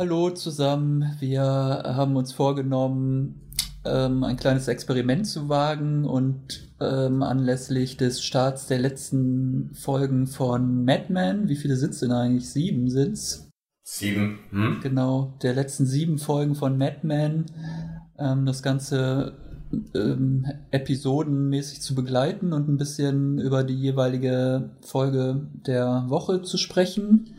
Hallo zusammen. Wir haben uns vorgenommen, ähm, ein kleines Experiment zu wagen und ähm, anlässlich des Starts der letzten Folgen von Mad Men, wie viele sind es denn eigentlich? Sieben sind's? Sieben. Hm? Genau, der letzten sieben Folgen von Mad Men, ähm, das Ganze ähm, episodenmäßig zu begleiten und ein bisschen über die jeweilige Folge der Woche zu sprechen.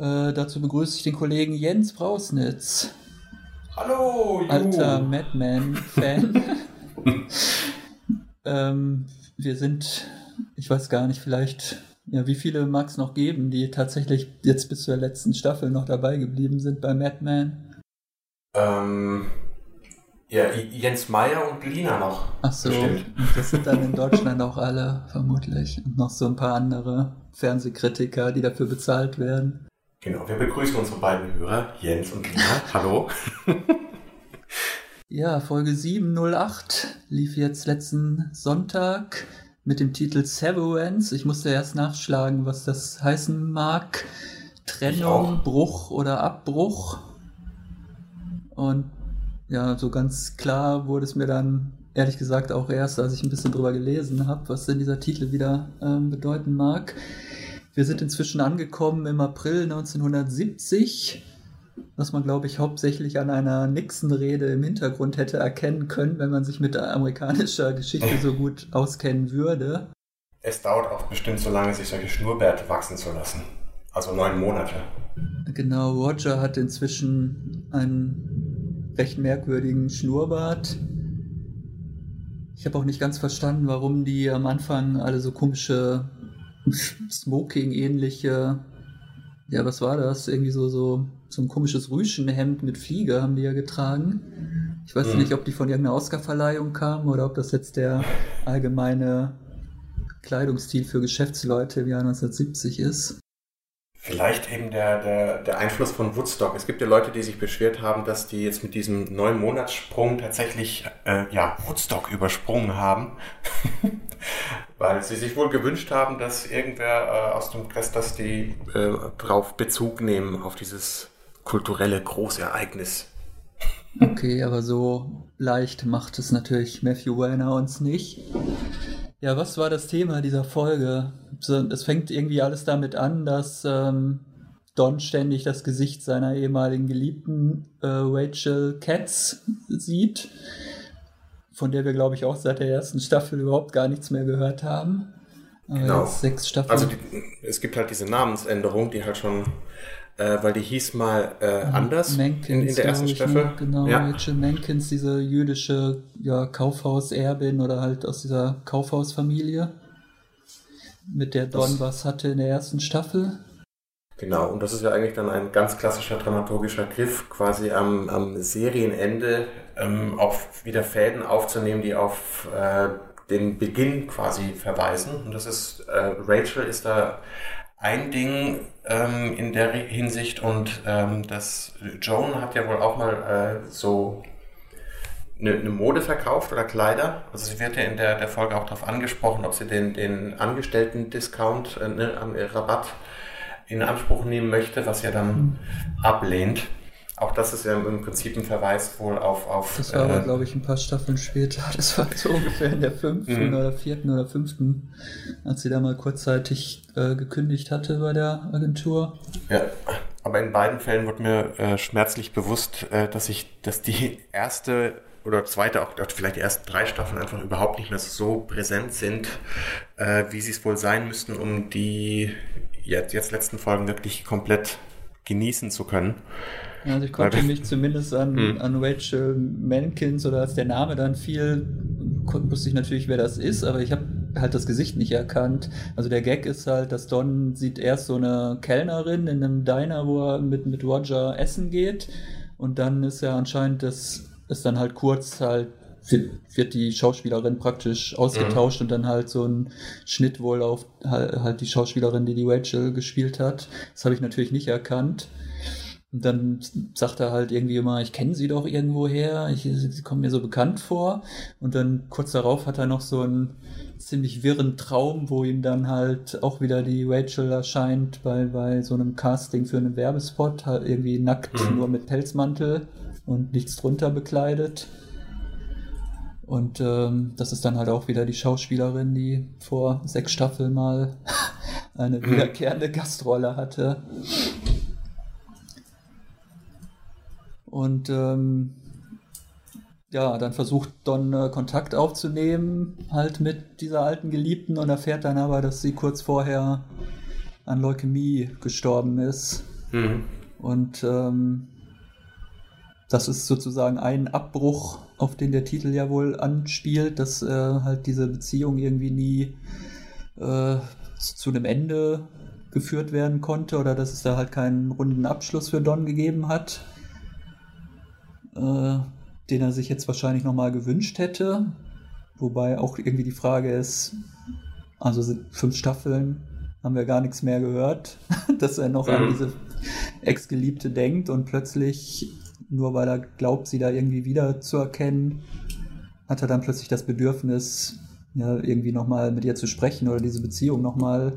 Äh, dazu begrüße ich den Kollegen Jens Brausnitz. Hallo, Ju. Alter Madman-Fan. ähm, wir sind, ich weiß gar nicht, vielleicht, ja, wie viele mag es noch geben, die tatsächlich jetzt bis zur letzten Staffel noch dabei geblieben sind bei Madman? Ähm, ja, Jens Meyer und Lina noch. Ach so, bestimmt. das sind dann in Deutschland auch alle, vermutlich. Und noch so ein paar andere Fernsehkritiker, die dafür bezahlt werden. Genau, wir begrüßen unsere beiden Hörer, Jens und Lina. Hallo. ja, Folge 708 lief jetzt letzten Sonntag mit dem Titel Severance. Ich musste erst nachschlagen, was das heißen mag. Trennung, Bruch oder Abbruch. Und ja, so ganz klar wurde es mir dann ehrlich gesagt auch erst, als ich ein bisschen drüber gelesen habe, was denn dieser Titel wieder ähm, bedeuten mag. Wir sind inzwischen angekommen im April 1970, was man, glaube ich, hauptsächlich an einer Nixon-Rede im Hintergrund hätte erkennen können, wenn man sich mit amerikanischer Geschichte so gut auskennen würde. Es dauert auch bestimmt so lange, sich solche Schnurrbärte wachsen zu lassen. Also neun Monate. Genau, Roger hat inzwischen einen recht merkwürdigen Schnurrbart. Ich habe auch nicht ganz verstanden, warum die am Anfang alle so komische Smoking-ähnliche, ja, was war das? Irgendwie so, so, so ein komisches Rüschenhemd mit Fliege haben die ja getragen. Ich weiß mhm. nicht, ob die von irgendeiner Oscarverleihung kamen oder ob das jetzt der allgemeine Kleidungsstil für Geschäftsleute im Jahr 1970 ist. Vielleicht eben der, der, der Einfluss von Woodstock. Es gibt ja Leute, die sich beschwert haben, dass die jetzt mit diesem neun Monatssprung tatsächlich äh, ja, Woodstock übersprungen haben. Weil sie sich wohl gewünscht haben, dass irgendwer äh, aus dem Press, dass die äh, drauf Bezug nehmen, auf dieses kulturelle Großereignis. Okay, aber so leicht macht es natürlich Matthew Weiner uns nicht. Ja, was war das Thema dieser Folge? Es fängt irgendwie alles damit an, dass ähm, Don ständig das Gesicht seiner ehemaligen Geliebten äh, Rachel Katz sieht, von der wir, glaube ich, auch seit der ersten Staffel überhaupt gar nichts mehr gehört haben. Aber genau. sechs Staffeln. Also die, es gibt halt diese Namensänderung, die halt schon äh, weil die hieß mal äh, anders Mankins, in, in der ersten Staffel. Ne? Genau, ja. Rachel Mankins, diese jüdische ja, Kaufhauserbin oder halt aus dieser Kaufhausfamilie, mit der Don das, was hatte in der ersten Staffel. Genau, und das ist ja eigentlich dann ein ganz klassischer dramaturgischer Griff, quasi am, am Serienende ähm, auch wieder Fäden aufzunehmen, die auf äh, den Beginn quasi verweisen. Und das ist, äh, Rachel ist da ein Ding ähm, in der Hinsicht und ähm, das Joan hat ja wohl auch mal äh, so eine, eine, Mode verkauft oder Kleider. Also sie wird ja in der, der Folge auch darauf angesprochen, ob sie den, den Angestellten-Discount, äh, ne, Rabatt in Anspruch nehmen möchte, was er dann ablehnt. Auch das ist ja im Prinzip ein Verweis wohl auf. auf das war äh, aber, glaube ich, ein paar Staffeln später. Das war so ungefähr in der fünften mhm. oder vierten oder fünften, als sie da mal kurzzeitig äh, gekündigt hatte bei der Agentur. Ja, aber in beiden Fällen wurde mir äh, schmerzlich bewusst, äh, dass ich, dass die erste oder zweite, auch vielleicht die ersten drei Staffeln einfach überhaupt nicht mehr so präsent sind, äh, wie sie es wohl sein müssten, um die jetzt, jetzt letzten Folgen wirklich komplett genießen zu können. Also ich konnte mich zumindest an, hm. an Rachel Mankins oder als der Name dann fiel, wusste ich natürlich, wer das ist, aber ich habe halt das Gesicht nicht erkannt. Also der Gag ist halt, dass Don sieht erst so eine Kellnerin in einem Diner, wo er mit, mit Roger essen geht und dann ist ja anscheinend das ist dann halt kurz halt wird die Schauspielerin praktisch ausgetauscht mhm. und dann halt so ein Schnitt wohl auf halt die Schauspielerin, die die Rachel gespielt hat. Das habe ich natürlich nicht erkannt. Und dann sagt er halt irgendwie immer, ich kenne sie doch irgendwo her, ich, sie kommen mir so bekannt vor. Und dann kurz darauf hat er noch so ein, ziemlich wirren Traum, wo ihm dann halt auch wieder die Rachel erscheint bei, bei so einem Casting für einen Werbespot, halt irgendwie nackt, mhm. nur mit Pelzmantel und nichts drunter bekleidet. Und ähm, das ist dann halt auch wieder die Schauspielerin, die vor sechs Staffeln mal eine mhm. wiederkehrende Gastrolle hatte. Und ähm, ja, dann versucht Don äh, Kontakt aufzunehmen, halt mit dieser alten Geliebten und erfährt dann aber, dass sie kurz vorher an Leukämie gestorben ist. Mhm. Und ähm, das ist sozusagen ein Abbruch, auf den der Titel ja wohl anspielt, dass äh, halt diese Beziehung irgendwie nie äh, zu einem Ende geführt werden konnte oder dass es da halt keinen runden Abschluss für Don gegeben hat, äh, den er sich jetzt wahrscheinlich nochmal gewünscht hätte. Wobei auch irgendwie die Frage ist, also fünf Staffeln haben wir gar nichts mehr gehört, dass er noch mhm. an diese Ex-Geliebte denkt und plötzlich nur weil er glaubt, sie da irgendwie wiederzuerkennen, hat er dann plötzlich das Bedürfnis, ja, irgendwie nochmal mit ihr zu sprechen oder diese Beziehung nochmal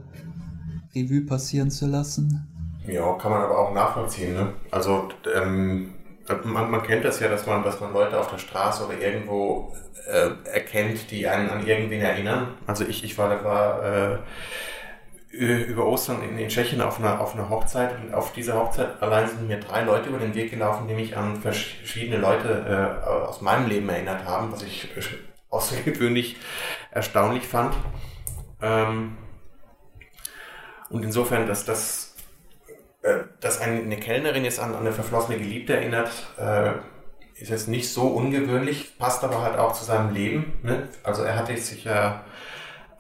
Revue passieren zu lassen. Ja, kann man aber auch nachvollziehen. Ne? Also ähm, man, man, kennt das ja, dass man, dass man Leute auf der Straße oder irgendwo äh, erkennt, die einen an irgendwen erinnern. Also ich, ich war, war äh, über Ostern in, in Tschechien auf einer, auf einer Hochzeit und auf dieser Hochzeit allein sind mir drei Leute über den Weg gelaufen, die mich an verschiedene Leute äh, aus meinem Leben erinnert haben, was ich außergewöhnlich erstaunlich fand. Ähm, und insofern, dass das äh, dass eine Kellnerin jetzt an, eine verflossene Geliebte erinnert, äh, ist jetzt nicht so ungewöhnlich, passt aber halt auch zu seinem Leben. Ne? Also er hatte sich ja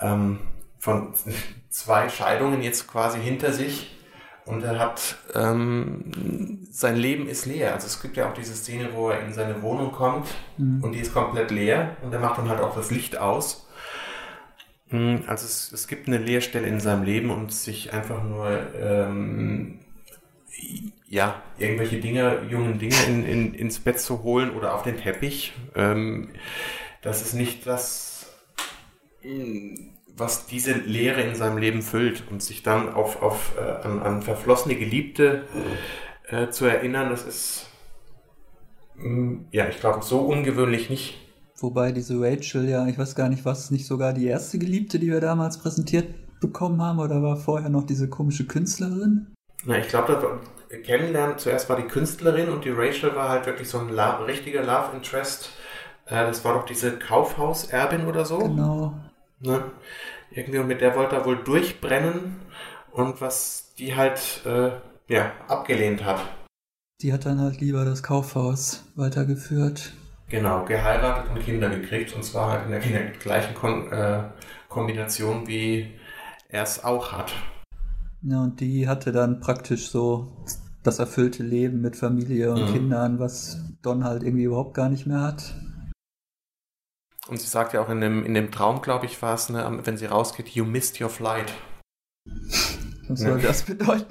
ähm, von zwei Scheidungen jetzt quasi hinter sich und er hat ähm, sein Leben ist leer. Also es gibt ja auch diese Szene, wo er in seine Wohnung kommt mhm. und die ist komplett leer und er macht dann halt auch das Licht aus. Mhm, also es, es gibt eine Leerstelle in seinem Leben und sich einfach nur ähm, ja, irgendwelche Dinge, jungen Dinge in, in, ins Bett zu holen oder auf den Teppich. Ähm, das ist nicht das, was diese Leere in seinem Leben füllt und sich dann auf, auf, äh, an, an verflossene Geliebte äh, zu erinnern, das ist, mh, mm, ja, ich glaube, so ungewöhnlich nicht. Wobei diese Rachel ja, ich weiß gar nicht, was nicht sogar die erste Geliebte, die wir damals präsentiert bekommen haben, oder war vorher noch diese komische Künstlerin? Na, ich glaube, kennenlernen, zuerst war die Künstlerin und die Rachel war halt wirklich so ein Love, richtiger Love Interest. Äh, das war doch diese Kaufhauserbin oder so. Genau. Ne? Irgendwie und mit der wollte er wohl durchbrennen und was die halt äh, ja, abgelehnt hat. Die hat dann halt lieber das Kaufhaus weitergeführt. Genau, geheiratet und Kinder gekriegt und zwar halt in der, in der gleichen Kon äh, Kombination, wie er es auch hat. Ja, und die hatte dann praktisch so das erfüllte Leben mit Familie und mhm. Kindern, was Don halt irgendwie überhaupt gar nicht mehr hat. Und sie sagt ja auch in dem, in dem Traum, glaube ich, war es, ne, wenn sie rausgeht, you missed your flight. Was soll ja. das bedeuten?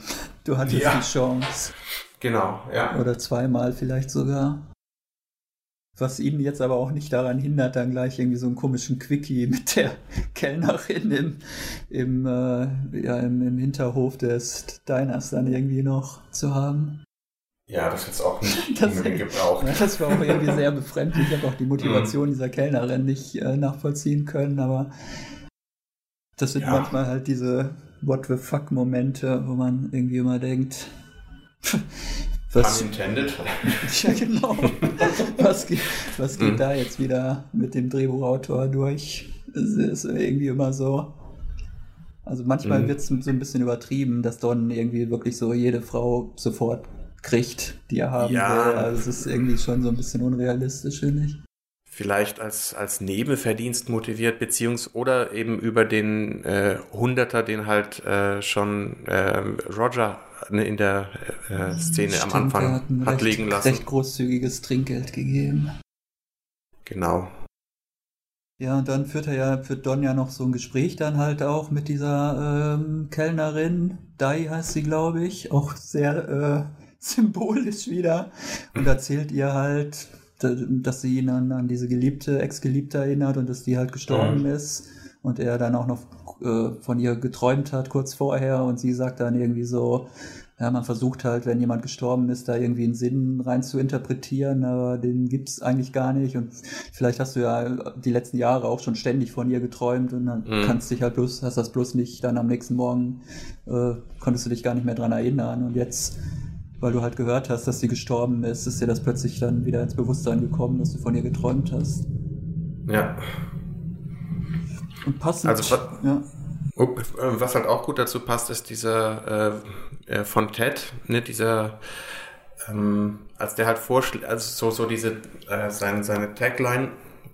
Du hattest ja. die Chance. Genau, ja. Oder zweimal vielleicht sogar. Was ihn jetzt aber auch nicht daran hindert, dann gleich irgendwie so einen komischen Quickie mit der Kellnerin im, im, äh, ja, im, im Hinterhof des Diners dann irgendwie noch zu haben. Ja, das ist auch nicht das, gebraucht. Ja, das war auch irgendwie sehr befremdlich. Ich habe auch die Motivation mhm. dieser Kellnerin nicht äh, nachvollziehen können, aber das sind ja. manchmal halt diese What the fuck-Momente, wo man irgendwie immer denkt, was, Unintended. ja, genau. Was, geht, was geht mhm. da jetzt wieder mit dem Drehbuchautor durch? Es ist irgendwie immer so. Also manchmal mhm. wird es so ein bisschen übertrieben, dass Don irgendwie wirklich so jede Frau sofort kriegt, die er haben ja. will. Also es ist irgendwie schon so ein bisschen unrealistisch, finde ich. Vielleicht als, als Nebenverdienst motiviert, beziehungsweise oder eben über den äh, Hunderter, den halt äh, schon äh, Roger in der äh, Szene Stimmt, am Anfang hat recht, liegen lassen. Recht großzügiges Trinkgeld gegeben. Genau. Ja, und dann führt er ja, führt Don ja noch so ein Gespräch dann halt auch mit dieser ähm, Kellnerin, Dai heißt sie, glaube ich, auch sehr äh, symbolisch wieder und erzählt ihr halt, dass sie ihn an, an diese geliebte, Ex-Geliebte erinnert und dass die halt gestorben mhm. ist und er dann auch noch äh, von ihr geträumt hat kurz vorher und sie sagt dann irgendwie so, ja, man versucht halt, wenn jemand gestorben ist, da irgendwie einen Sinn rein zu interpretieren, aber den gibt es eigentlich gar nicht. Und vielleicht hast du ja die letzten Jahre auch schon ständig von ihr geträumt und dann mhm. kannst dich halt bloß, hast das bloß nicht dann am nächsten Morgen, äh, konntest du dich gar nicht mehr dran erinnern. Und jetzt, weil du halt gehört hast, dass sie gestorben ist, ist dir das plötzlich dann wieder ins Bewusstsein gekommen, dass du von ihr geträumt hast. Ja. Und passend. Also, ja. Was halt auch gut dazu passt, ist dieser äh, äh, von Ted, ne, dieser, ähm, als der halt vorschlägt, also so, so diese, äh, sein, seine Tagline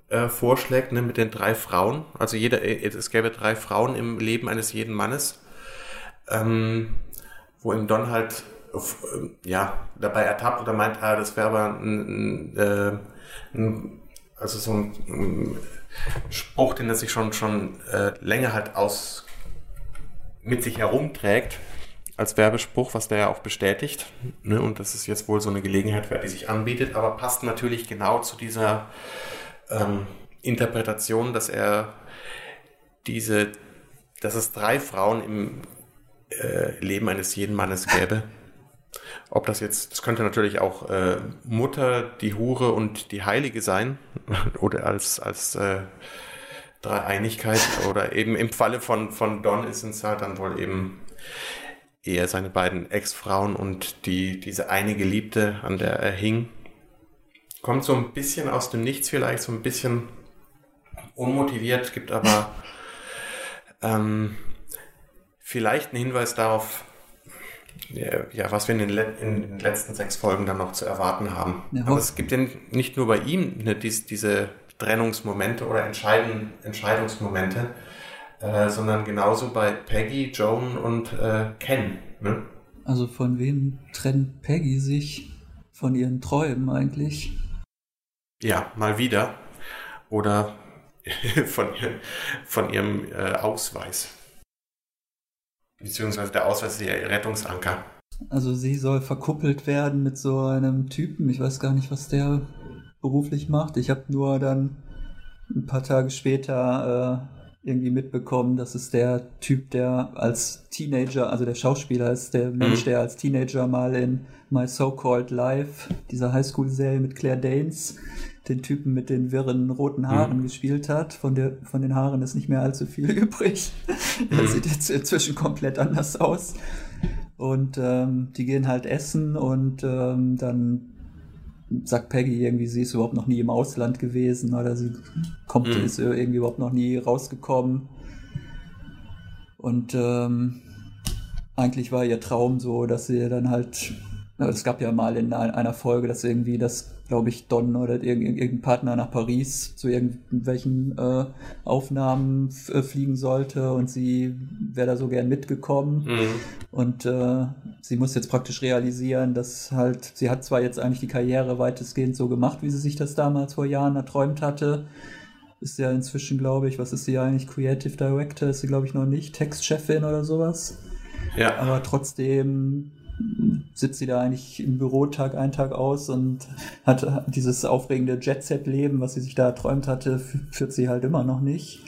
äh, vorschlägt, ne, mit den drei Frauen. Also jeder, äh, es gäbe drei Frauen im Leben eines jeden Mannes, ähm, wo ihm Don halt, äh, ja, dabei ertappt oder meint, ah, das wäre aber ein, ein, ein, also so ein, ein Spruch, den er sich schon, schon äh, länger halt aus mit sich herumträgt als Werbespruch, was der ja auch bestätigt. Ne? Und das ist jetzt wohl so eine Gelegenheit, die sich anbietet, aber passt natürlich genau zu dieser ähm, Interpretation, dass er diese, dass es drei Frauen im äh, Leben eines jeden Mannes gäbe. Ob das jetzt, das könnte natürlich auch äh, Mutter, die Hure und die Heilige sein oder als, als äh, Dreieinigkeit oder eben im Falle von, von Don ist es halt dann wohl eben eher seine beiden Ex-Frauen und die, diese eine Geliebte, an der er hing. Kommt so ein bisschen aus dem Nichts vielleicht, so ein bisschen unmotiviert, gibt aber ähm, vielleicht einen Hinweis darauf, ja, was wir in den, in den, letzten sechs Folgen dann noch zu erwarten haben. Ja, aber es gibt ja nicht nur bei ihm ne, dies, diese Trennungsmomente oder Entscheiden, Entscheidungsmomente, äh, sondern genauso bei Peggy, Joan und äh, Ken. Ne? Also von wem trennt Peggy sich von ihren Träumen eigentlich? Ja, mal wieder. Oder von, von ihrem äh, Ausweis. Beziehungsweise der Ausweis ist ihr Rettungsanker. Also sie soll verkuppelt werden mit so einem Typen. Ich weiß gar nicht, was der beruflich macht. Ich habe nur dann ein paar Tage später äh, irgendwie mitbekommen, dass es der Typ, der als Teenager, also der Schauspieler ist, der mhm. Mensch, der als Teenager mal in My So-Called Life, dieser Highschool-Serie mit Claire Danes, den Typen mit den wirren roten Haaren mhm. gespielt hat. Von, der, von den Haaren ist nicht mehr allzu viel übrig. Mhm. Er sieht jetzt inzwischen komplett anders aus. Und ähm, die gehen halt essen und ähm, dann sagt Peggy irgendwie, sie ist überhaupt noch nie im Ausland gewesen oder sie kommt, mhm. ist irgendwie überhaupt noch nie rausgekommen. Und ähm, eigentlich war ihr Traum so, dass sie dann halt, es gab ja mal in einer Folge, dass irgendwie das glaube ich, Don oder irgendein Partner nach Paris zu irgendwelchen äh, Aufnahmen äh, fliegen sollte und sie wäre da so gern mitgekommen. Mhm. Und äh, sie muss jetzt praktisch realisieren, dass halt, sie hat zwar jetzt eigentlich die Karriere weitestgehend so gemacht, wie sie sich das damals vor Jahren erträumt hatte. Ist ja inzwischen, glaube ich, was ist sie eigentlich? Creative Director ist sie, glaube ich, noch nicht. Textchefin oder sowas. Ja. Aber trotzdem sitzt sie da eigentlich im Büro Tag ein, Tag aus und hat dieses aufregende Jet-Set-Leben, was sie sich da erträumt hatte, führt sie halt immer noch nicht.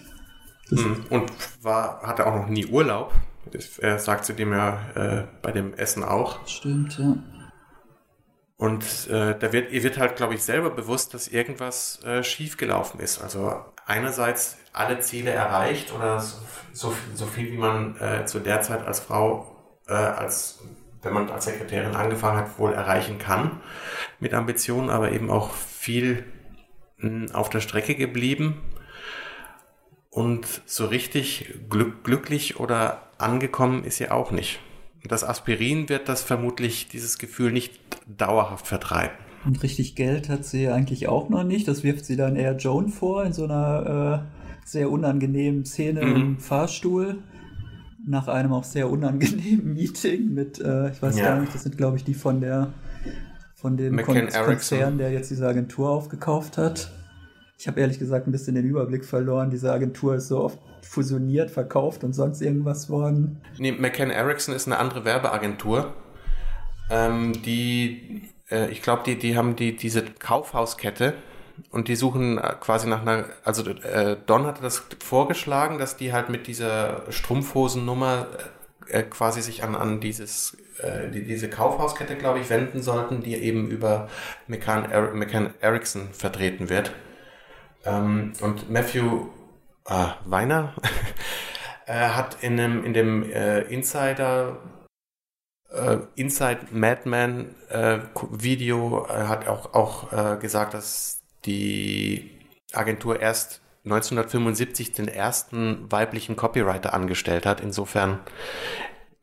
Das mhm. und war, hatte auch noch nie Urlaub. Er sagt zu dem ja äh, bei dem Essen auch. Stimmt, ja. Und äh, da wird, ihr wird halt, glaube ich, selber bewusst, dass irgendwas äh, schiefgelaufen ist. Also einerseits alle Ziele erreicht oder so, so, so viel, wie man äh, zu der Zeit als Frau, äh, als wenn man als Sekretärin angefangen hat, wohl erreichen kann mit Ambitionen, aber eben auch viel hm, auf der Strecke geblieben und so richtig glück, glücklich oder angekommen ist sie auch nicht. Das Aspirin wird das vermutlich dieses Gefühl nicht dauerhaft vertreiben. Und richtig Geld hat sie eigentlich auch noch nicht. Das wirft sie dann eher Joan vor in so einer äh, sehr unangenehmen Szene mhm. im Fahrstuhl nach einem auch sehr unangenehmen Meeting mit, äh, ich weiß ja. gar nicht, das sind glaube ich die von der von dem Kon Konzern, der jetzt diese Agentur aufgekauft hat. Ich habe ehrlich gesagt ein bisschen den Überblick verloren. Diese Agentur ist so oft fusioniert, verkauft und sonst irgendwas worden. Nee, McCann Erickson ist eine andere Werbeagentur. Ähm, die, äh, ich glaube, die, die haben die, diese Kaufhauskette und die suchen äh, quasi nach einer, also äh, Don hatte das vorgeschlagen, dass die halt mit dieser Strumpfhosennummer äh, quasi sich an, an dieses, äh, die, diese Kaufhauskette, glaube ich, wenden sollten, die eben über McCann, er McCann Erickson vertreten wird. Ähm, und Matthew äh, Weiner hat in dem, in dem äh, Insider äh, Inside Madman äh, Video äh, hat auch, auch äh, gesagt, dass die Agentur erst 1975 den ersten weiblichen Copywriter angestellt hat. Insofern,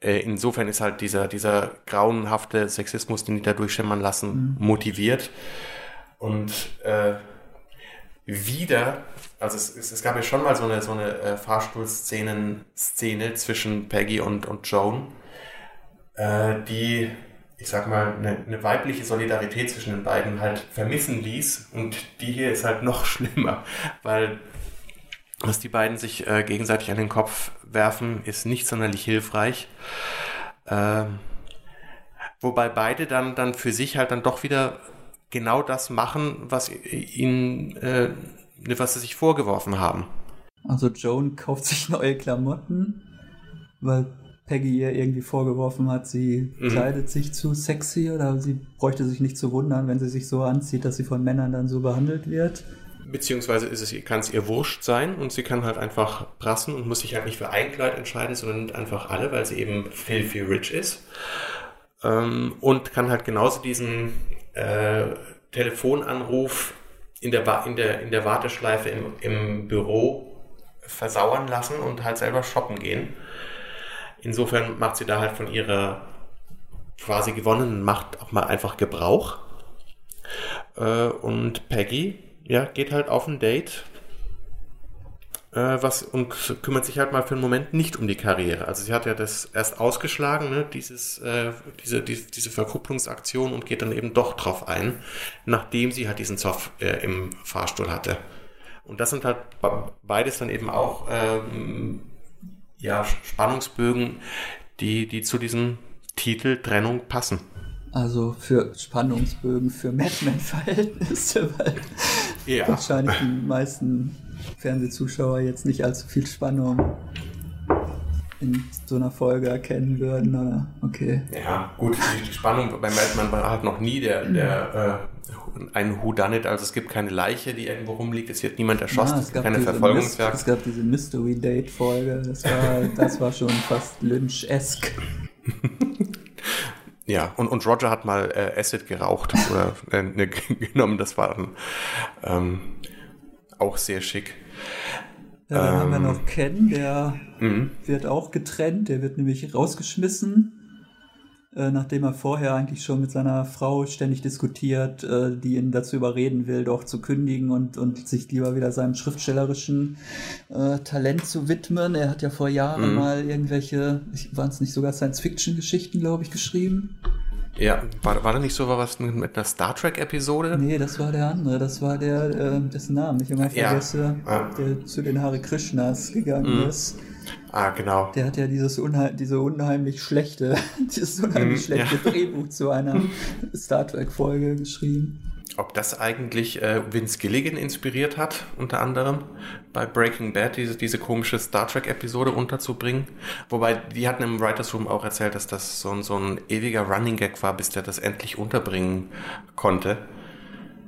äh, insofern ist halt dieser, dieser grauenhafte Sexismus, den die da durchschimmern lassen, mhm. motiviert. Und äh, wieder, also es, es, es, gab ja schon mal so eine, so eine äh, Fahrstuhlszenen-Szene zwischen Peggy und, und Joan, äh, die ich sag mal, eine, eine, weibliche Solidarität zwischen den beiden halt vermissen ließ. Und die hier ist halt noch schlimmer, weil was die beiden sich äh, gegenseitig an den Kopf werfen, ist nicht sonderlich hilfreich. Ähm, wobei beide dann, dann für sich halt dann doch wieder genau das machen, was ihnen, äh, was sie sich vorgeworfen haben. Also Joan kauft sich neue Klamotten, weil Peggy ihr irgendwie vorgeworfen hat, sie mhm. kleidet sich zu sexy oder sie bräuchte sich nicht zu wundern, wenn sie sich so anzieht, dass sie von Männern dann so behandelt wird. Beziehungsweise ist es, kann es ihr wurscht sein und sie kann halt einfach prassen und muss sich halt nicht für ein Kleid entscheiden, sondern einfach alle, weil sie eben filthy rich ist. Ähm, und kann halt genauso diesen äh, Telefonanruf in der, in der, in der Warteschleife im, im Büro versauern lassen und halt selber shoppen gehen. Insofern macht sie da halt von ihrer quasi gewonnenen Macht auch mal einfach Gebrauch. Äh, und Peggy, ja, geht halt auf ein Date äh, was, und kümmert sich halt mal für einen Moment nicht um die Karriere. Also sie hat ja das erst ausgeschlagen, ne, dieses, äh, diese, die, diese Verkupplungsaktion und geht dann eben doch drauf ein, nachdem sie halt diesen Zoff äh, im Fahrstuhl hatte. Und das sind halt beides dann eben auch ähm, ja, Spannungsbögen, die, die zu diesem Titel Trennung passen. Also für Spannungsbögen für Madman-Verhältnisse, weil ja. wahrscheinlich die meisten Fernsehzuschauer jetzt nicht allzu viel Spannung in so einer Folge erkennen würden, oder? Okay. Ja, gut, die, Spannung bei Madman war halt noch nie der, der äh, ein Whodunit, also es gibt keine Leiche, die irgendwo rumliegt, es wird niemand erschossen, ja, es, es gibt keine Verfolgungsjagd. Es gab diese Mystery Date Folge, das war, das war schon fast Lynch-esque. Ja, und, und Roger hat mal äh, Acid geraucht oder äh, ne, genommen, das war ähm, auch sehr schick. Ja, dann ähm, haben wir noch ähm, Ken, der mhm. wird auch getrennt, der wird nämlich rausgeschmissen, äh, nachdem er vorher eigentlich schon mit seiner Frau ständig diskutiert, äh, die ihn dazu überreden will, doch zu kündigen und, und sich lieber wieder seinem schriftstellerischen äh, Talent zu widmen. Er hat ja vor Jahren mhm. mal irgendwelche, waren es nicht sogar Science-Fiction-Geschichten, glaube ich, geschrieben. Ja, war, war da nicht so was mit einer Star Trek-Episode? Nee, das war der andere. Das war der, äh, dessen Namen ich immer vergesse, ja. der zu den Hare Krishnas gegangen mhm. ist. Ah, genau. Der hat ja dieses unheim diese unheimlich schlechte, dieses unheimlich mhm, schlechte ja. Drehbuch zu einer Star Trek-Folge geschrieben ob das eigentlich äh, Vince Gilligan inspiriert hat, unter anderem bei Breaking Bad, diese, diese komische Star Trek-Episode unterzubringen. Wobei, die hatten im Writers Room auch erzählt, dass das so, so ein ewiger Running Gag war, bis der das endlich unterbringen konnte.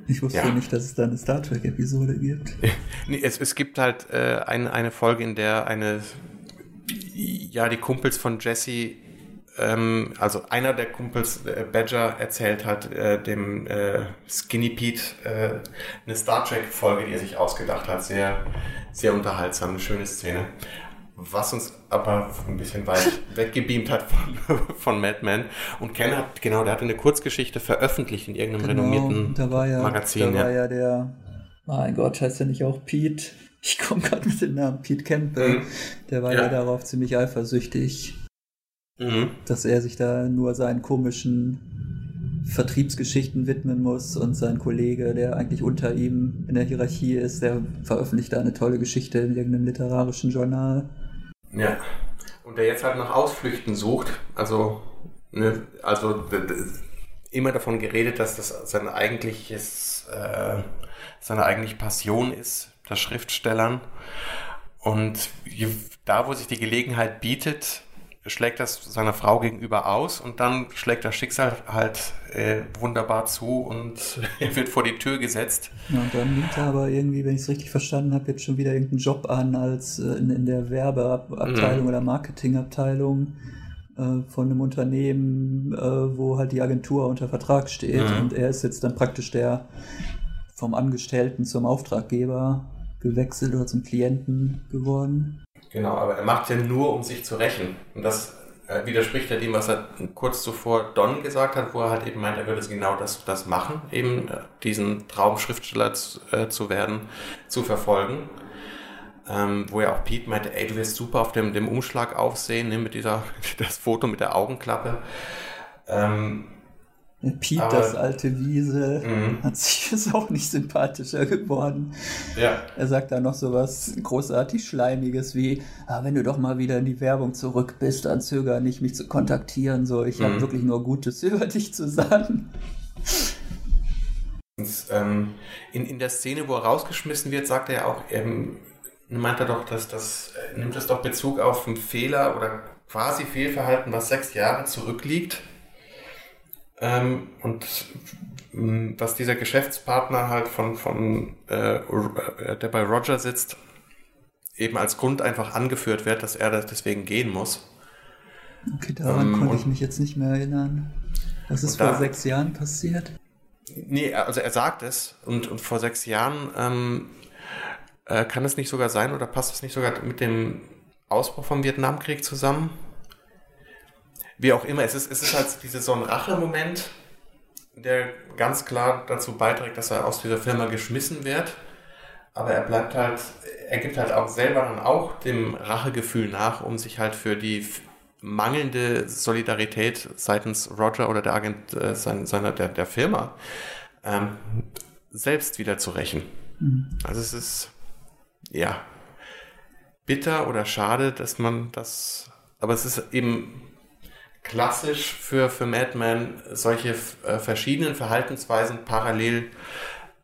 Ich wusste ja. nicht, dass es da eine Star Trek-Episode gibt. nee, es, es gibt halt äh, eine, eine Folge, in der eine, ja, die Kumpels von Jesse ähm, also einer der Kumpels, äh, Badger, erzählt hat äh, dem äh, Skinny Pete äh, eine Star Trek-Folge, die er sich ausgedacht hat. Sehr, sehr unterhaltsam, eine schöne Szene. Was uns aber ein bisschen weit weggebeamt hat von, von Mad Men. Und Ken hat, genau, der hat eine Kurzgeschichte veröffentlicht in irgendeinem genau, renommierten da war ja, Magazin. Da war ja der, mein Gott, heißt er nicht auch Pete? Ich komme gerade mit dem Namen Pete Campbell. Mhm. Der war ja. ja darauf ziemlich eifersüchtig mhm. dass er sich da nur seinen komischen Vertriebsgeschichten widmen muss und sein Kollege, der eigentlich unter ihm in der Hierarchie ist, der veröffentlicht da eine tolle Geschichte in irgendeinem literarischen Journal. Ja, und der jetzt halt nach Ausflüchten sucht, also, ne, also immer davon geredet, dass das sein eigentliches äh, seine eigentliche Passion ist, das Schriftstellern. Und da, wo sich die Gelegenheit bietet, schlägt das seiner Frau gegenüber aus und dann schlägt das Schicksal halt äh, wunderbar zu und er wird vor die Tür gesetzt. Ja, und dann nimmt er aber irgendwie, wenn ich es richtig verstanden habe, jetzt schon wieder irgendeinen Job an als äh, in, in, der Werbeabteilung mhm. oder Marketingabteilung äh, von einem Unternehmen, äh, wo halt die Agentur unter Vertrag steht mhm. und er ist jetzt dann praktisch der vom Angestellten zum Auftraggeber gewechselt oder zum Klienten geworden. Genau, aber er macht ja nur, um sich zu rächen. Und das äh, widerspricht ja dem, was er kurz zuvor Don gesagt hat, wo er halt eben meint, er würde genau das, das machen, eben äh, diesen Traumschriftsteller zu, äh, zu werden, zu verfolgen. Ähm, wo ja auch Pete meinte, ey, du wirst super auf dem, dem Umschlag aufsehen, ne, mit dieser, das Foto mit der Augenklappe. Ähm, Piet, Aber, das alte Wiesel, mhm. hat sich ist auch nicht sympathischer geworden. Ja. Er sagt da noch so was großartig Schleimiges wie, ah, wenn du doch mal wieder in die Werbung zurück bist, dann zöger nicht, mich zu kontaktieren. So, ich mhm. habe wirklich nur Gutes über dich zu sagen. Ähm, in, in der Szene, wo er rausgeschmissen wird, sagt er ja auch, ähm, meint er doch, dass das, äh, nimmt es doch Bezug auf einen Fehler oder quasi Fehlverhalten, was sechs Jahre zurückliegt ähm, und mm, was dieser Geschäftspartner halt von, von äh, äh, der bei Roger sitzt, eben als Grund einfach angeführt wird, dass er deswegen gehen muss. Okay, daran ähm, konnte ich mich jetzt nicht mehr erinnern. Was ist vor da, sechs Jahren passiert? Nee, also er sagt es und, und vor sechs Jahren ähm, äh, kann es nicht sogar sein oder passt es nicht sogar mit dem Ausbruch vom Vietnamkrieg zusammen? Wie auch immer, es ist, es ist halt dieser so ein Rache-Moment, der ganz klar dazu beiträgt, dass er aus dieser Firma geschmissen wird. Aber er bleibt halt, er gibt halt auch selber dann auch dem Rachegefühl nach, um sich halt für die mangelnde Solidarität seitens Roger oder der Agent äh, seiner, der, der Firma ähm, selbst wieder zu rächen. Mhm. Also es ist ja bitter oder schade, dass man das, aber es ist eben klassisch für, für Madman, solche äh, verschiedenen Verhaltensweisen parallel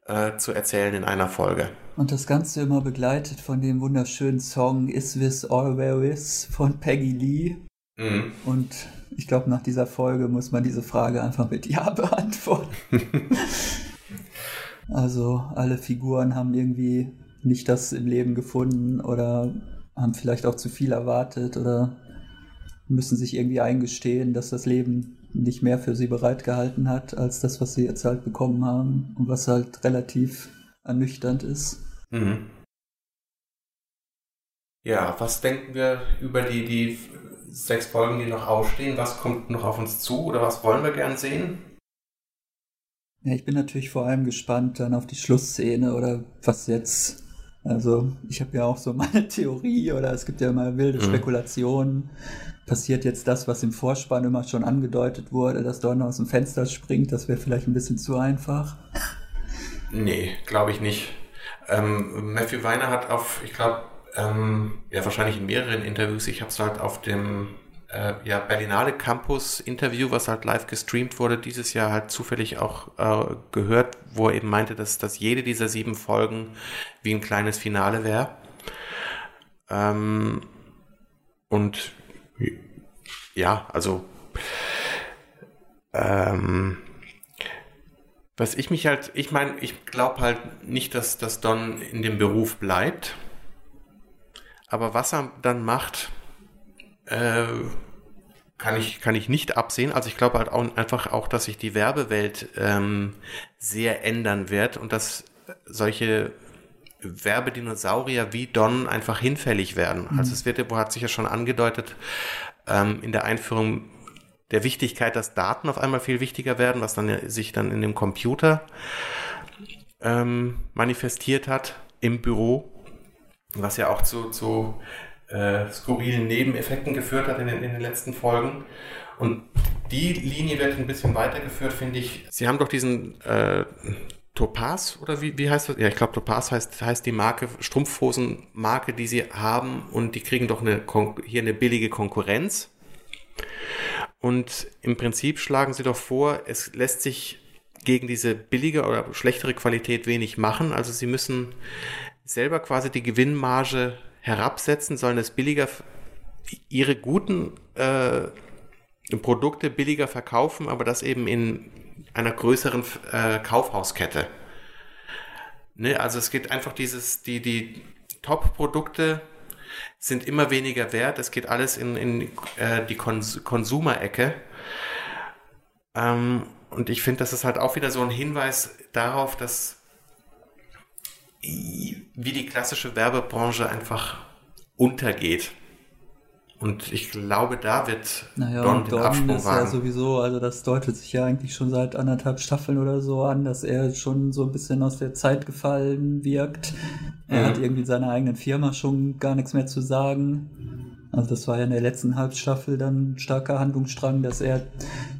äh, zu erzählen in einer Folge. Und das Ganze immer begleitet von dem wunderschönen Song Is This All There Is von Peggy Lee. Mhm. Und ich glaube, nach dieser Folge muss man diese Frage einfach mit Ja beantworten. also alle Figuren haben irgendwie nicht das im Leben gefunden oder haben vielleicht auch zu viel erwartet oder müssen sich irgendwie eingestehen, dass das Leben nicht mehr für sie bereitgehalten hat, als das, was sie jetzt halt bekommen haben und was halt relativ ernüchternd ist. Mhm. Ja, was denken wir über die, die sechs Folgen, die noch ausstehen? Was kommt noch auf uns zu oder was wollen wir gern sehen? Ja, ich bin natürlich vor allem gespannt dann auf die Schlussszene oder was jetzt. Also, ich habe ja auch so meine Theorie oder es gibt ja immer wilde mhm. Spekulationen, passiert jetzt das, was im Vorspann immer schon angedeutet wurde, dass Donner aus dem Fenster springt. Das wäre vielleicht ein bisschen zu einfach. Nee, glaube ich nicht. Ähm, Matthew Weiner hat auf, ich glaube, ähm, ja wahrscheinlich in mehreren Interviews, ich habe es halt auf dem äh, ja, Berlinale Campus Interview, was halt live gestreamt wurde, dieses Jahr halt zufällig auch äh, gehört, wo er eben meinte, dass, dass jede dieser sieben Folgen wie ein kleines Finale wäre. Ähm, und ja, also ähm, was ich mich halt, ich meine, ich glaube halt nicht, dass, dass Don in dem Beruf bleibt. Aber was er dann macht, äh, kann ich, kann ich nicht absehen. Also ich glaube halt auch einfach auch, dass sich die Werbewelt ähm, sehr ändern wird und dass solche Werbedinosaurier wie Don einfach hinfällig werden. Mhm. Also es wird, hat sich ja schon angedeutet, ähm, in der Einführung der Wichtigkeit, dass Daten auf einmal viel wichtiger werden, was dann sich dann in dem Computer ähm, manifestiert hat im Büro, was ja auch zu, zu äh, skurrilen Nebeneffekten geführt hat in den, in den letzten Folgen. Und die Linie wird ein bisschen weitergeführt, finde ich. Sie haben doch diesen äh, Topaz oder wie, wie heißt das? Ja, ich glaube Topaz heißt, heißt die Marke, Strumpfhosenmarke, die sie haben und die kriegen doch eine, hier eine billige Konkurrenz. Und im Prinzip schlagen sie doch vor, es lässt sich gegen diese billige oder schlechtere Qualität wenig machen. Also sie müssen selber quasi die Gewinnmarge herabsetzen, sollen es billiger, ihre guten äh, Produkte billiger verkaufen, aber das eben in einer größeren äh, Kaufhauskette. Ne, also es geht einfach dieses, die, die Top-Produkte sind immer weniger wert. Es geht alles in, in äh, die Kons Konsumerecke. Ähm, und ich finde, das ist halt auch wieder so ein Hinweis darauf, dass wie die klassische Werbebranche einfach untergeht. Und ich glaube, da wird naja, Don den Don Absprung ist wagen. ja sowieso, also das deutet sich ja eigentlich schon seit anderthalb Staffeln oder so an, dass er schon so ein bisschen aus der Zeit gefallen wirkt. Er mhm. hat irgendwie seiner eigenen Firma schon gar nichts mehr zu sagen. Also das war ja in der letzten Halbstaffel dann ein starker Handlungsstrang, dass er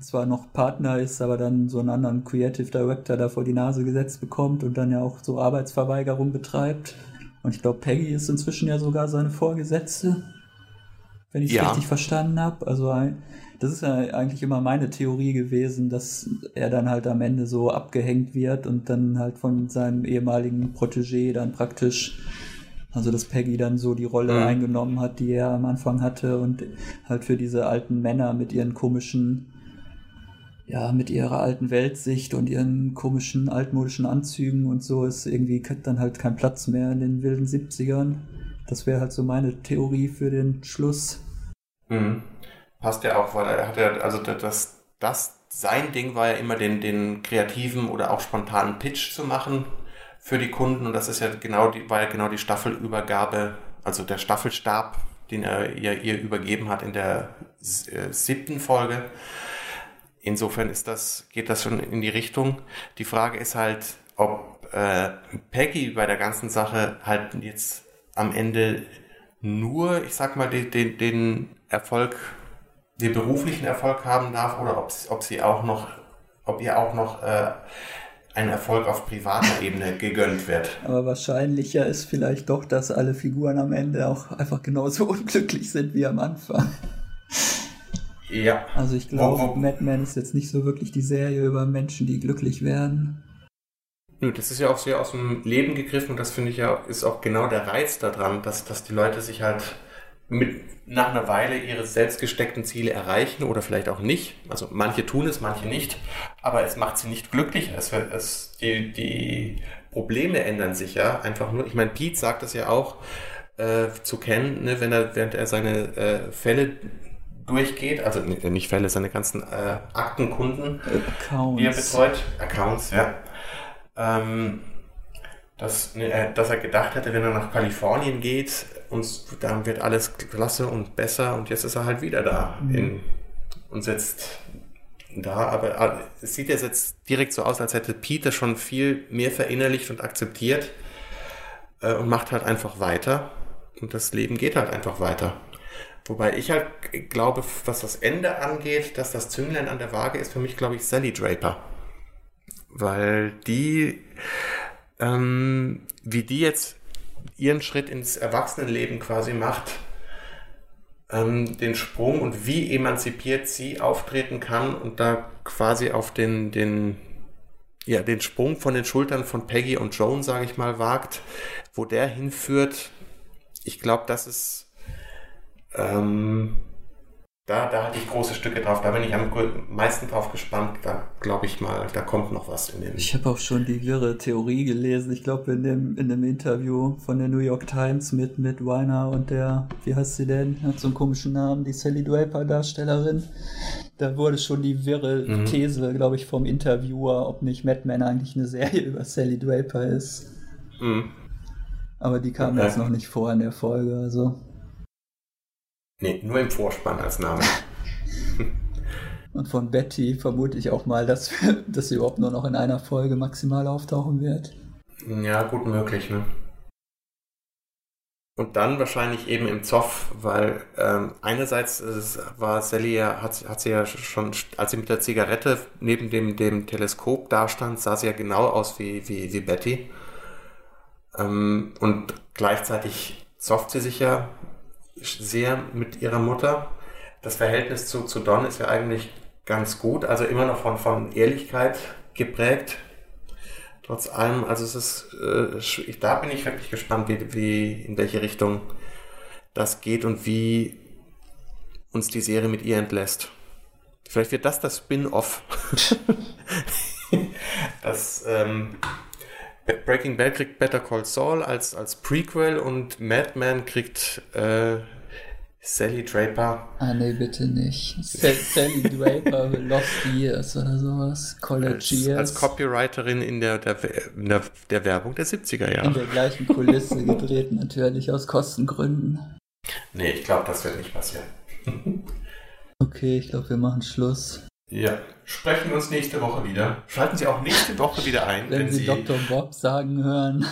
zwar noch Partner ist, aber dann so einen anderen Creative Director da vor die Nase gesetzt bekommt und dann ja auch so Arbeitsverweigerung betreibt. Und ich glaube, Peggy ist inzwischen ja sogar seine Vorgesetzte wenn ich es ja. richtig verstanden habe. Also das ist ja eigentlich immer meine Theorie gewesen, dass er dann halt am Ende so abgehängt wird und dann halt von seinem ehemaligen Protégé dann praktisch, also dass Peggy dann so die Rolle mhm. eingenommen hat, die er am Anfang hatte und halt für diese alten Männer mit ihren komischen ja, mit ihrer alten Weltsicht und ihren komischen altmodischen Anzügen und so ist irgendwie dann halt kein Platz mehr in den wilden 70ern. Das wäre halt so meine Theorie für den Schluss. Mhm. Passt ja auch, weil er hat ja, also das, das, sein Ding war ja immer den, den kreativen oder auch spontanen Pitch zu machen für die Kunden und das ist ja genau die, war ja genau die Staffelübergabe, also der Staffelstab, den er ihr, ihr übergeben hat in der äh, siebten Folge. Insofern ist das, geht das schon in die Richtung. Die Frage ist halt, ob äh, Peggy bei der ganzen Sache halt jetzt am Ende nur, ich sag mal, den, den, den Erfolg, den beruflichen Erfolg haben darf oder ob, ob sie auch noch, ob ihr auch noch äh, ein Erfolg auf privater Ebene gegönnt wird. Aber wahrscheinlicher ist vielleicht doch, dass alle Figuren am Ende auch einfach genauso unglücklich sind wie am Anfang. Ja. Also ich glaube, Mad Men ist jetzt nicht so wirklich die Serie über Menschen, die glücklich werden. Nö, das ist ja auch sehr aus dem Leben gegriffen und das finde ich ja, ist auch genau der Reiz daran, dass, dass die Leute sich halt mit, nach einer Weile ihre selbst gesteckten Ziele erreichen oder vielleicht auch nicht. Also manche tun es, manche nicht, aber es macht sie nicht glücklich. Es, es, die, die Probleme ändern sich ja einfach nur. Ich meine, Pete sagt das ja auch äh, zu kennen, ne, wenn er, während er seine äh, Fälle durchgeht, also nicht Fälle, seine ganzen äh, Aktenkunden, Accounts. die er betreut, Accounts, ja ähm, dass, ne, dass er gedacht hätte, wenn er nach Kalifornien geht, und dann wird alles klasse und besser und jetzt ist er halt wieder da mhm. in, und sitzt da, aber ah, es sieht jetzt direkt so aus, als hätte Peter schon viel mehr verinnerlicht und akzeptiert äh, und macht halt einfach weiter und das Leben geht halt einfach weiter. Wobei ich halt glaube, was das Ende angeht, dass das Zünglein an der Waage ist für mich, glaube ich, Sally Draper weil die, ähm, wie die jetzt ihren Schritt ins Erwachsenenleben quasi macht, ähm, den Sprung und wie emanzipiert sie auftreten kann und da quasi auf den, den, ja, den Sprung von den Schultern von Peggy und Joan, sage ich mal, wagt, wo der hinführt, ich glaube, das ist ähm, da, da hatte ich große Stücke drauf. Da bin ich am meisten drauf gespannt. Da glaube ich mal, da kommt noch was in den. Ich habe auch schon die wirre Theorie gelesen. Ich glaube, in dem, in dem Interview von der New York Times mit, mit Weiner und der, wie heißt sie denn? Hat so einen komischen Namen, die Sally Draper Darstellerin. Da wurde schon die wirre mhm. These, glaube ich, vom Interviewer, ob nicht Mad Men eigentlich eine Serie über Sally Draper ist. Mhm. Aber die kam okay. jetzt noch nicht vor in der Folge, also. Nee, nur im Vorspann als Name. Und von Betty vermute ich auch mal, dass, dass sie überhaupt nur noch in einer Folge maximal auftauchen wird. Ja, gut möglich, ne? Und dann wahrscheinlich eben im Zoff, weil ähm, einerseits war Sally ja, hat, hat sie ja schon, als sie mit der Zigarette neben dem, dem Teleskop dastand, sah sie ja genau aus wie, wie, wie Betty. Ähm, und gleichzeitig zofft sie sich ja sehr mit ihrer Mutter. Das Verhältnis zu, zu Don ist ja eigentlich ganz gut, also immer noch von, von Ehrlichkeit geprägt. Trotz allem, also es ist, äh, da bin ich wirklich gespannt, wie, wie, in welche Richtung das geht und wie uns die Serie mit ihr entlässt. Vielleicht wird das das Spin-off. das ähm, Breaking Bad kriegt Better Call Saul als, als Prequel und Madman kriegt äh, Sally Draper. Ah, nee, bitte nicht. Sally Draper, Lost Years oder sowas. College als, Years. Als Copywriterin in der, der, in der, der Werbung der 70er Jahre. In der gleichen Kulisse gedreht, natürlich, aus Kostengründen. Nee, ich glaube, das wird nicht passieren. okay, ich glaube, wir machen Schluss. Ja, sprechen uns nächste Woche wieder. Schalten Sie auch nächste Woche wieder ein, wenn, wenn Sie, Sie Dr. Bob sagen hören.